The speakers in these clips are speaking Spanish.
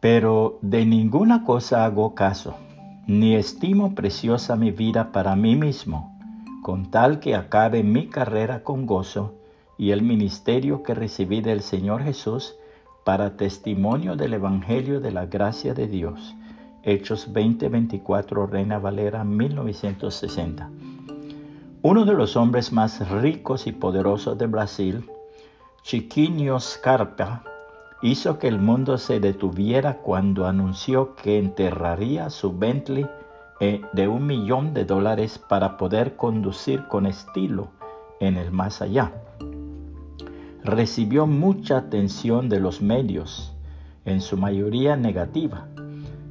Pero de ninguna cosa hago caso, ni estimo preciosa mi vida para mí mismo, con tal que acabe mi carrera con gozo y el ministerio que recibí del Señor Jesús para testimonio del Evangelio de la gracia de Dios. Hechos 2024, Reina Valera 1960. Uno de los hombres más ricos y poderosos de Brasil, Chiquinho Scarpa, hizo que el mundo se detuviera cuando anunció que enterraría su Bentley eh, de un millón de dólares para poder conducir con estilo en el más allá. Recibió mucha atención de los medios, en su mayoría negativa,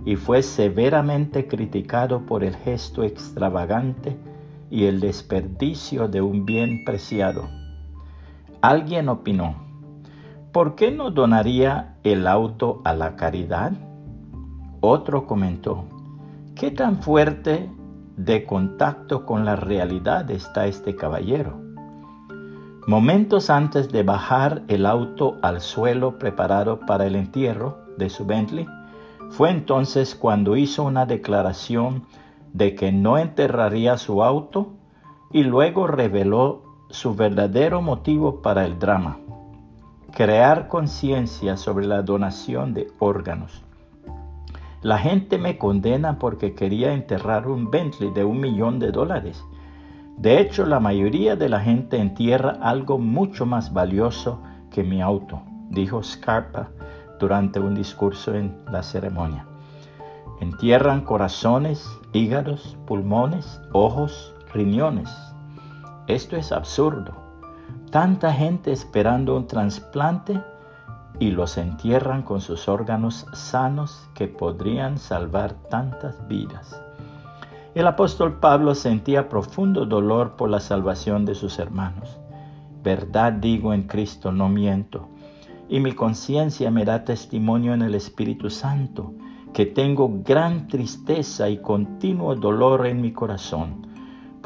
y fue severamente criticado por el gesto extravagante y el desperdicio de un bien preciado. Alguien opinó, ¿por qué no donaría el auto a la caridad? Otro comentó, ¿qué tan fuerte de contacto con la realidad está este caballero? Momentos antes de bajar el auto al suelo preparado para el entierro de su Bentley, fue entonces cuando hizo una declaración de que no enterraría su auto y luego reveló su verdadero motivo para el drama crear conciencia sobre la donación de órganos. La gente me condena porque quería enterrar un Bentley de un millón de dólares. De hecho, la mayoría de la gente entierra algo mucho más valioso que mi auto, dijo Scarpa durante un discurso en la ceremonia. Entierran corazones, hígados, pulmones, ojos, riñones. Esto es absurdo. Tanta gente esperando un trasplante y los entierran con sus órganos sanos que podrían salvar tantas vidas. El apóstol Pablo sentía profundo dolor por la salvación de sus hermanos. Verdad digo en Cristo, no miento, y mi conciencia me da testimonio en el Espíritu Santo, que tengo gran tristeza y continuo dolor en mi corazón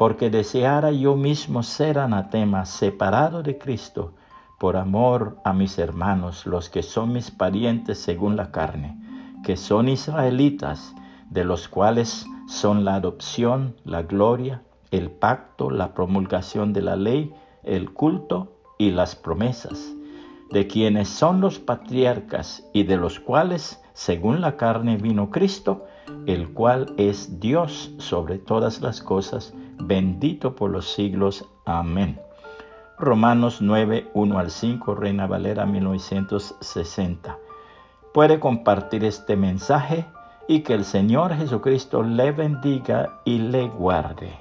porque deseara yo mismo ser anatema, separado de Cristo, por amor a mis hermanos, los que son mis parientes según la carne, que son israelitas, de los cuales son la adopción, la gloria, el pacto, la promulgación de la ley, el culto y las promesas, de quienes son los patriarcas y de los cuales, según la carne, vino Cristo, el cual es Dios sobre todas las cosas, bendito por los siglos. Amén. Romanos 9, 1 al 5, Reina Valera 1960. Puede compartir este mensaje y que el Señor Jesucristo le bendiga y le guarde.